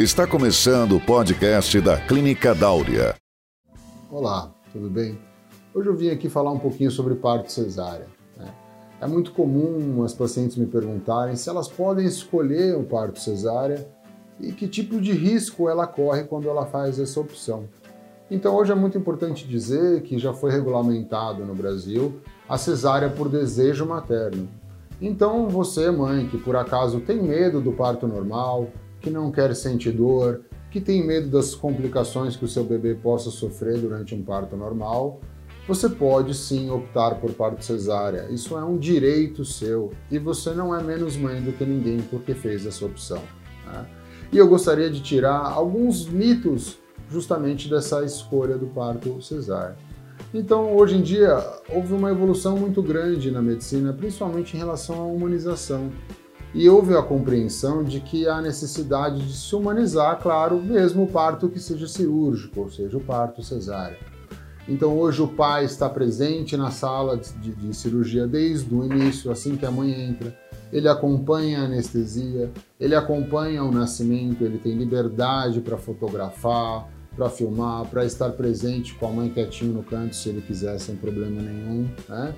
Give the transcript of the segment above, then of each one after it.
Está começando o podcast da Clínica Dáurea. Olá, tudo bem? Hoje eu vim aqui falar um pouquinho sobre parto cesárea. Né? É muito comum as pacientes me perguntarem se elas podem escolher o parto cesárea e que tipo de risco ela corre quando ela faz essa opção. Então hoje é muito importante dizer que já foi regulamentado no Brasil a cesárea por desejo materno. Então você, mãe, que por acaso tem medo do parto normal, que não quer sentir dor, que tem medo das complicações que o seu bebê possa sofrer durante um parto normal, você pode sim optar por parto cesárea. Isso é um direito seu e você não é menos mãe do que ninguém porque fez essa opção. Né? E eu gostaria de tirar alguns mitos justamente dessa escolha do parto cesárea. Então, hoje em dia, houve uma evolução muito grande na medicina, principalmente em relação à humanização. E houve a compreensão de que há necessidade de se humanizar, claro, mesmo o parto que seja cirúrgico, ou seja, o parto cesáreo. Então, hoje o pai está presente na sala de, de cirurgia desde o início, assim que a mãe entra. Ele acompanha a anestesia, ele acompanha o nascimento, ele tem liberdade para fotografar, para filmar, para estar presente com a mãe quietinho no canto se ele quiser, sem problema nenhum. Né?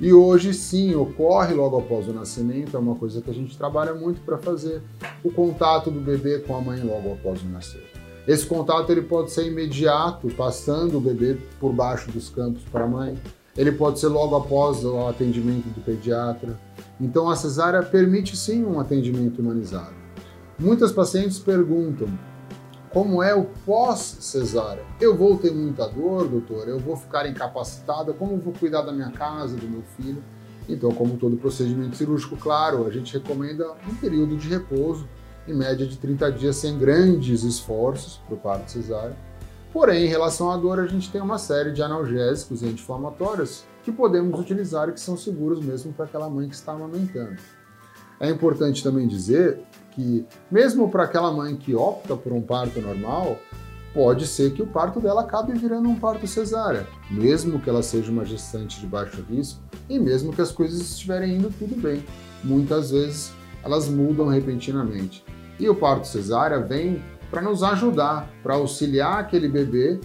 E hoje sim, ocorre logo após o nascimento, é uma coisa que a gente trabalha muito para fazer o contato do bebê com a mãe logo após o nascer. Esse contato ele pode ser imediato, passando o bebê por baixo dos campos para a mãe. Ele pode ser logo após o atendimento do pediatra. Então a cesárea permite sim um atendimento humanizado. Muitas pacientes perguntam: como é o pós-cesárea. Eu vou ter muita dor, doutor? Eu vou ficar incapacitada? Como vou cuidar da minha casa, do meu filho? Então, como todo procedimento cirúrgico, claro, a gente recomenda um período de repouso, em média de 30 dias, sem grandes esforços para o parto cesárea. Porém, em relação à dor, a gente tem uma série de analgésicos e anti-inflamatórios que podemos utilizar e que são seguros mesmo para aquela mãe que está amamentando. É importante também dizer que, mesmo para aquela mãe que opta por um parto normal, pode ser que o parto dela acabe virando um parto cesárea, mesmo que ela seja uma gestante de baixo risco e mesmo que as coisas estiverem indo tudo bem. Muitas vezes elas mudam repentinamente. E o parto cesárea vem para nos ajudar, para auxiliar aquele bebê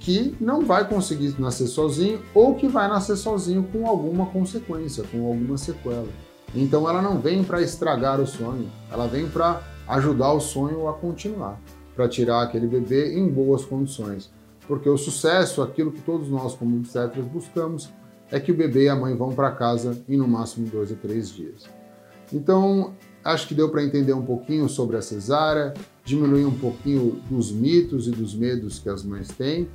que não vai conseguir nascer sozinho ou que vai nascer sozinho com alguma consequência, com alguma sequela. Então ela não vem para estragar o sonho, ela vem para ajudar o sonho a continuar, para tirar aquele bebê em boas condições. Porque o sucesso, aquilo que todos nós como obstetras buscamos, é que o bebê e a mãe vão para casa em no máximo dois a três dias. Então, acho que deu para entender um pouquinho sobre a cesárea, diminuir um pouquinho dos mitos e dos medos que as mães têm.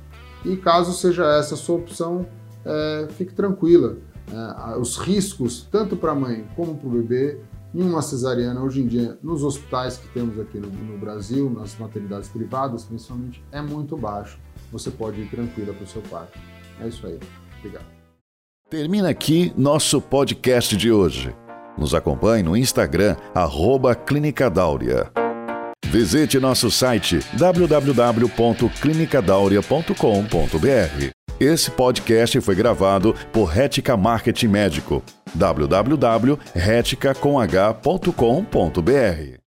E caso seja essa a sua opção, é, fique tranquila os riscos, tanto para a mãe como para o bebê, em uma cesariana, hoje em dia, nos hospitais que temos aqui no, no, Brasil, nas maternidades privadas principalmente, é muito baixo. Você pode ir tranquila para o seu parto. É isso aí. Obrigado. Termina aqui nosso podcast de hoje. Nos acompanhe no Instagram, arroba Clínica Dáurea. Visite nosso site www.clinicadaurea.com.br. Esse podcast foi gravado por Rética Marketing Médico. www.reticacomh.com.br